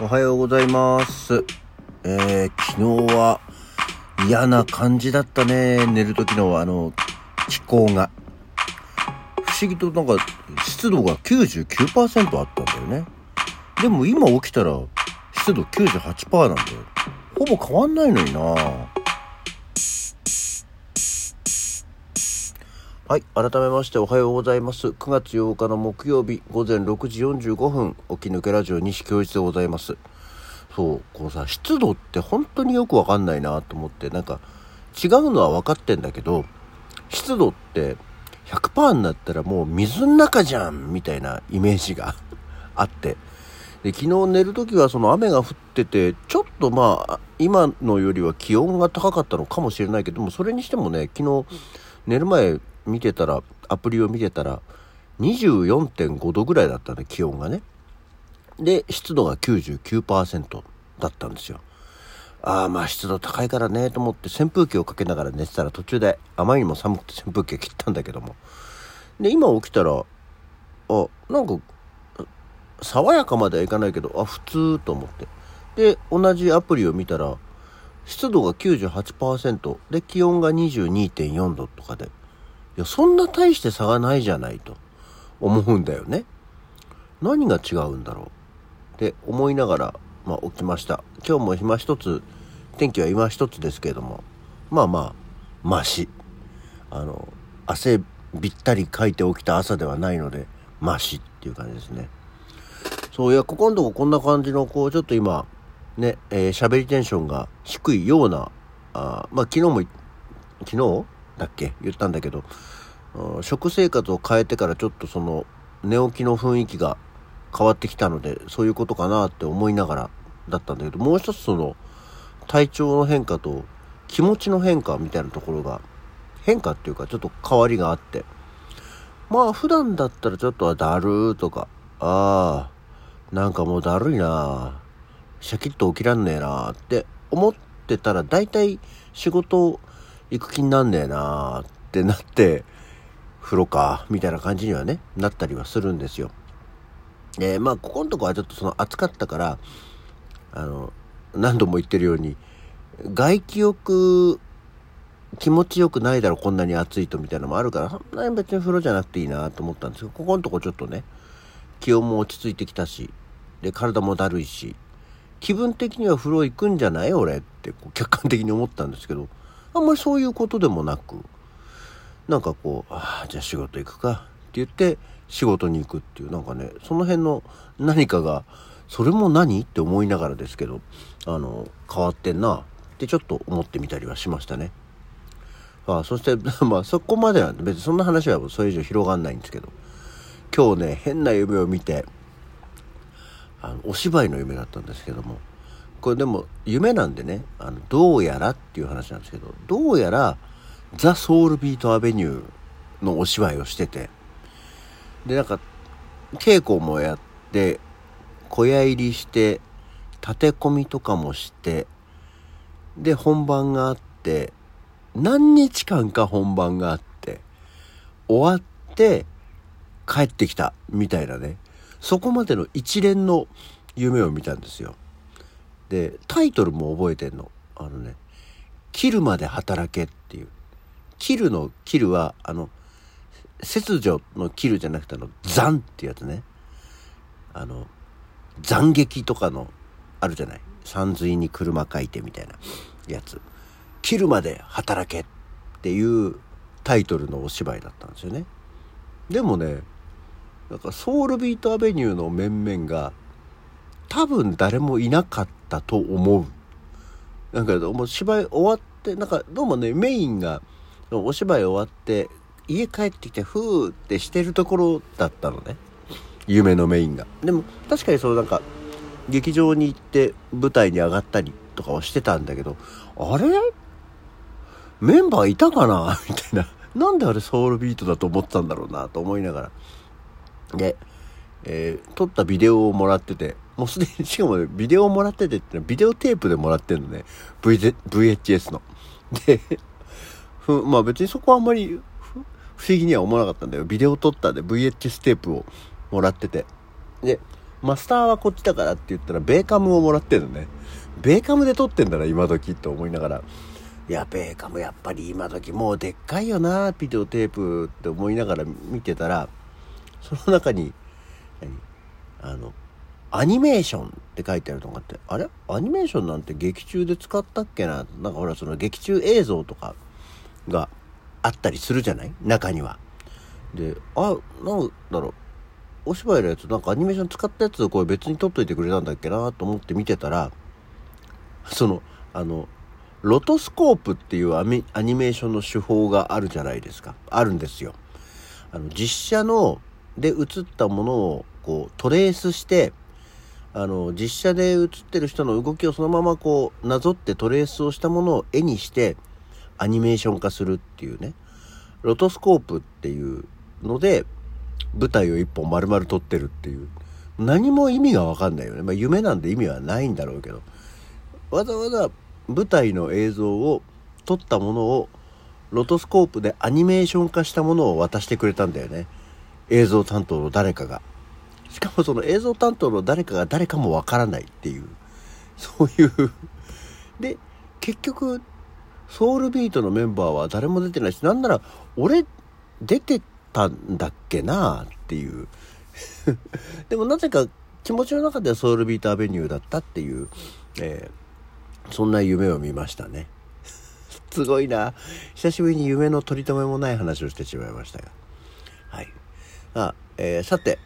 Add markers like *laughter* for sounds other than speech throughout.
おはようございます。えー、昨日は嫌な感じだったね。寝る時のあの、気候が。不思議となんか湿度が99%あったんだよね。でも今起きたら湿度98%なんだよ。ほぼ変わんないのになはい。改めましておはようございます。9月8日の木曜日午前6時45分、起き抜けラジオ西京一でございます。そう、こうさ、湿度って本当によくわかんないなと思って、なんか違うのは分かってんだけど、湿度って100%になったらもう水の中じゃんみたいなイメージが *laughs* あって。で、昨日寝る時はその雨が降ってて、ちょっとまあ、今のよりは気温が高かったのかもしれないけども、それにしてもね、昨日寝る前見てたら、アプリを見てたら、24.5度ぐらいだったんね、気温がね。で、湿度が99%だったんですよ。ああ、まあ湿度高いからね、と思って扇風機をかけながら寝てたら途中であまりにも寒くて扇風機を切ったんだけども。で、今起きたら、あ、なんか、爽やかまではいかないけど、あ、普通と思って。で、同じアプリを見たら、湿度が98%で気温が22.4度とかで、いや、そんな大して差がないじゃないと思うんだよね。何が違うんだろうって思いながら、まあ、起きました。今日も今一つ、天気は今一つですけれども、まあまあ、マシ。あの、汗びったりかいて起きた朝ではないので、マシっていう感じですね。そういや、ここのとここんな感じの、こう、ちょっと今、ね、えー喋りテンションが低いような、あまあ、昨日も、昨日？だっけ？言ったんだけど、食生活を変えてからちょっとその、寝起きの雰囲気が変わってきたので、そういうことかなって思いながらだったんだけど、もう一つその、体調の変化と気持ちの変化みたいなところが、変化っていうかちょっと変わりがあって、まあ普段だったらちょっとはだるーとか、ああ、なんかもうだるいなシャキッと起きらんねえなって思ってたら大体仕事行く気になんねえなってなって、風呂か、みたいな感じにはね、なったりはするんですよ。で、まあここのとこはちょっとその暑かったから、あの、何度も言ってるように、外気浴気持ちよくないだろこんなに暑いとみたいなのもあるからそんなに別に風呂じゃなくていいなと思ったんですけどここのとこちょっとね気温も落ち着いてきたしで体もだるいし気分的には風呂行くんじゃない？俺って客観的に思ったんですけどあんまりそういうことでもなくなんかこうああじゃあ仕事行くかって言って仕事に行くっていうなんかねその辺の何かがそれも何って思いながらですけどあの変わってんなってちょっと思ってみたりはしましたね。あそして *laughs* まあそこまでなんで別にそんな話はそれ以上広がんないんですけど今日ね変な夢を見てあのお芝居の夢だったんですけどもこれでも夢なんでねあのどうやらっていう話なんですけどどうやらザ・ソウルビート・アベニューのお芝居をしててでなんか稽古もやって小屋入りして立て込みとかもしてで本番があって何日間か本番があって終わって帰ってきたみたいなねそこまでの一連の夢を見たんですよ。でタイトルも覚えてんの。あのね「切るまで働け」っていう。切るの切るはあの切除の切るじゃなくてあの残ってやつね。あの斬撃とかのあるじゃない。山水に車書いてみたいなやつ。切るまで働けっていうタイトルのお芝居だったんですよね。でもねなんかソウルビートアベニューの面々が多分誰もいなかったと思う。なんかもう芝居終わってなんかどうもねメインがお芝居終わって家帰ってきてふーってしてるところだったのね。夢のメインが。でも確かにそのなんか劇場に行って舞台に上がったりとかはしてたんだけどあれ？メンバーいたかな？*laughs* みたいな。なんであれソウルビートだと思ったんだろうなと思いながら。で、えー撮ったビデオをもらっててもうすでにしかもビデオもらっててってのはビデオテープでもらってんのね。V VHS の。でふまあ別にそこはあんまり不思議には思わなかったんだよ。ビデオ撮ったで VHS テープをもらってて。でマスターはこっちだからって言ったら、ベーカムをもらってるのね。ベーカムで撮ってんだな、今時って思いながら。いや、ベーカムやっぱり今時もうでっかいよな、ビデオテープって思いながら見てたら、その中に、何？あの、アニメーションって書いてあるのがあって、あれ？アニメーションなんて劇中で使ったっけな？なんかほら、その劇中映像とかがあったりするじゃない？中には。で、あ、なんだろう。お芝居のやつ、なんかアニメーション使ったやつをこれ別に撮っといてくれたんだっけなと思って見てたら、その、あの、ロトスコープっていうアニメーションの手法があるじゃないですか。あるんですよ。あの、実写の、で映ったものをこうトレースして、あの、実写で映ってる人の動きをそのままこう、なぞってトレースをしたものを絵にして、アニメーション化するっていうね。ロトスコープっていうので、舞台を一本丸々撮ってるっていう。何も意味がわかんないよね。まあ夢なんで意味はないんだろうけど。わざわざ舞台の映像を撮ったものをロトスコープでアニメーション化したものを渡してくれたんだよね。映像担当の誰かが。しかもその映像担当の誰かが誰かもわからないっていう。そういうで、結局、ソウルビートのメンバーは誰も出てないし、なんなら俺出てたんだっけなっていう *laughs* でもなぜか気持ちの中ではソウルビートアベニューだったっていう、えー、そんな夢を見ましたね。*laughs* すごいな。久しぶりに夢の取り留めもない話をしてしまいましたが。はい。あ、えー、さて、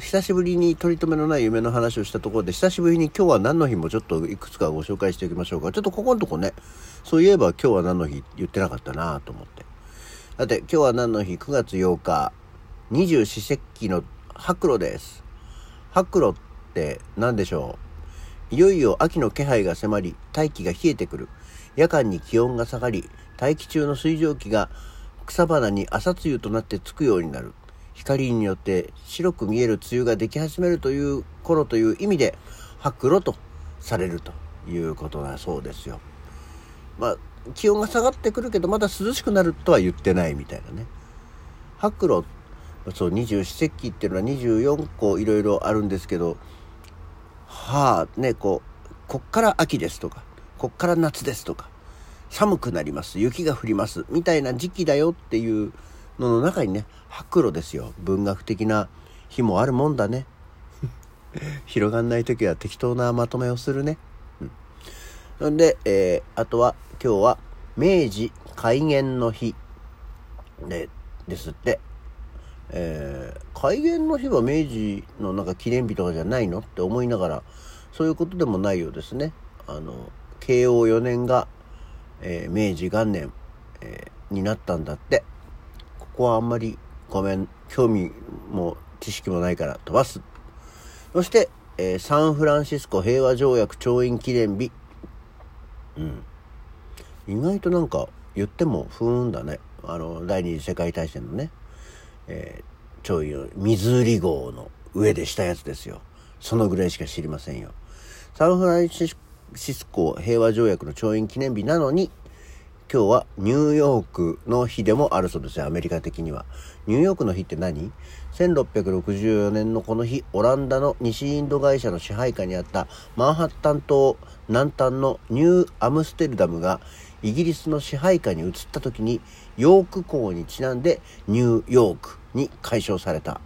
久しぶりに取り留めのない夢の話をしたところで、久しぶりに今日は何の日もちょっといくつかご紹介しておきましょうか。ちょっとここのとこね、そういえば今日は何の日言ってなかったなと思って。さて、今日は何の日 ?9 月8日、二十四節気の白露です。白露って何でしょう？いよいよ秋の気配が迫り、大気が冷えてくる。夜間に気温が下がり、大気中の水蒸気が草花に朝露となってつくようになる。光によって白く見える梅雨ができ始めるという頃という意味で、白露とされるということだそうですよ。まあ気温が下がってくるけどまだ涼しくなるとは言ってないみたいなね白露そう二十四節気っていうのは24個いろいろあるんですけどはあねこうこっから秋ですとかこっから夏ですとか寒くなります雪が降りますみたいな時期だよっていうのの中にね白露ですよ文学的な日もあるもんだね *laughs* 広がんない時は適当なまとめをするねうんで、えー、あとは今日は明治開元の日でですって。えー、開元の日は明治のなんか記念日とかじゃないのって思いながら、そういうことでもないようですね。あの、慶応4年が、えー、明治元年、えー、になったんだって。ここはあんまりごめん、興味も知識もないから飛ばす。そして、えー、サンフランシスコ平和条約調印記念日。うん。意外となんか言っても不運だね。あの第二次世界大戦のね、えー、潮位を水売号の上でしたやつですよ。そのぐらいしか知りませんよ。サンフランシスコ平和条約の調印記念日なのに今日はニューヨークの日でもあるそうですよ、アメリカ的には。ニューヨークの日って何 ?1664 年のこの日、オランダの西インド会社の支配下にあったマンハッタン島南端のニューアムステルダムがイギリスの支配下に移った時にヨーク港にちなんでニューヨークに解消された。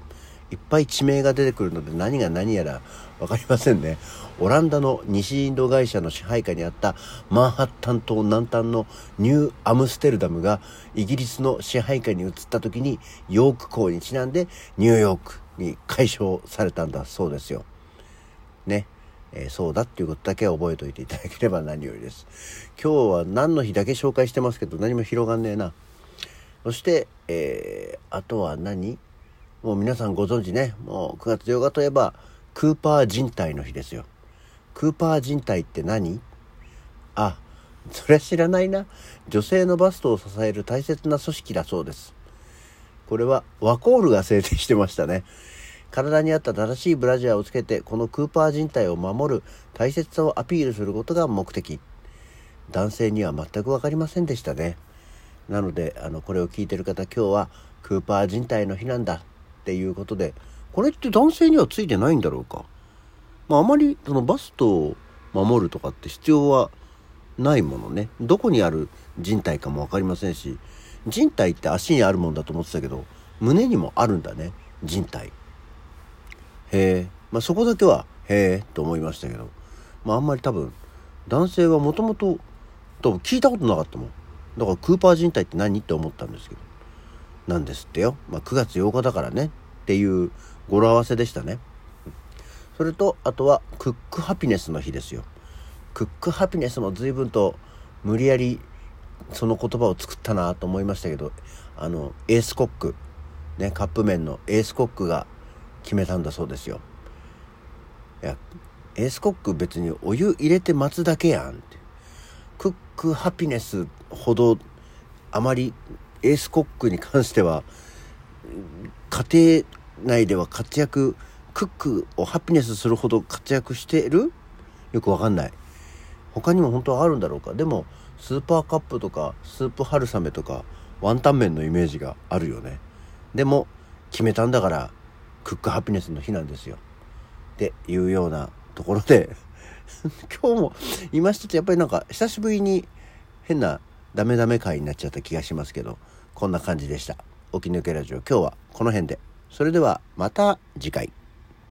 いっぱい地名が出てくるので何が何やら分かりませんね。オランダの西インド会社の支配下にあったマンハッタン島南端のニューアムステルダムがイギリスの支配下に移った時にヨーク港にちなんでニューヨークに解消されたんだそうですよ。ね。えー、そうだっていうことだけは覚えておいていただければ何よりです。今日は何の日だけ紹介してますけど何も広がんねえな。そして、えー、あとは何？もう皆さんご存知ね、もう9月8日といえばクーパー人体の日ですよ。クーパー人体って何？あ、それは知らないな。女性のバストを支える大切な組織だそうです。これはワコールが制定してましたね。体に合った正しいブラジャーをつけて、このクーパー人体を守る大切さをアピールすることが目的。男性には全く分かりませんでしたね。なので、あの、これを聞いてる方、今日はクーパー人体の日なんだっていうことで、これって男性にはついてないんだろうか？まああまりそのバストを守るとかって必要はないものね。どこにある人体かも分かりませんし、人体って足にあるもんだと思ってたけど、胸にもあるんだね。人体。へえ。まあそこだけは、へえ、と思いましたけど。まああんまり多分、男性はもともと、多分聞いたことなかったもん。だからクーパー人体って何？って思ったんですけど。なんですってよ。まあ9月8日だからね。っていう語呂合わせでしたね。それと、あとは、クックハピネスの日ですよ。クックハピネスも随分と無理やりその言葉を作ったなと思いましたけど、あの、エースコック、ね、カップ麺のエースコックが決めたんだそうですよ。いや、エースコック別にお湯入れて待つだけやんって。クックハピネスほどあまりエースコックに関しては家庭内では活躍クックをハピネスするほど活躍してる？よくわかんない。他にも本当はあるんだろうか？でもスーパーカップとかスープ春雨とかワンタン麺のイメージがあるよね。でも決めたんだからクックハピネスの日なんですよ。っていうようなところで。*laughs* 今日も今一つやっぱりなんか久しぶりに変なダメダメ回になっちゃった気がしますけどこんな感じでした。起き抜けラジオ今日はこの辺で。それではまた次回。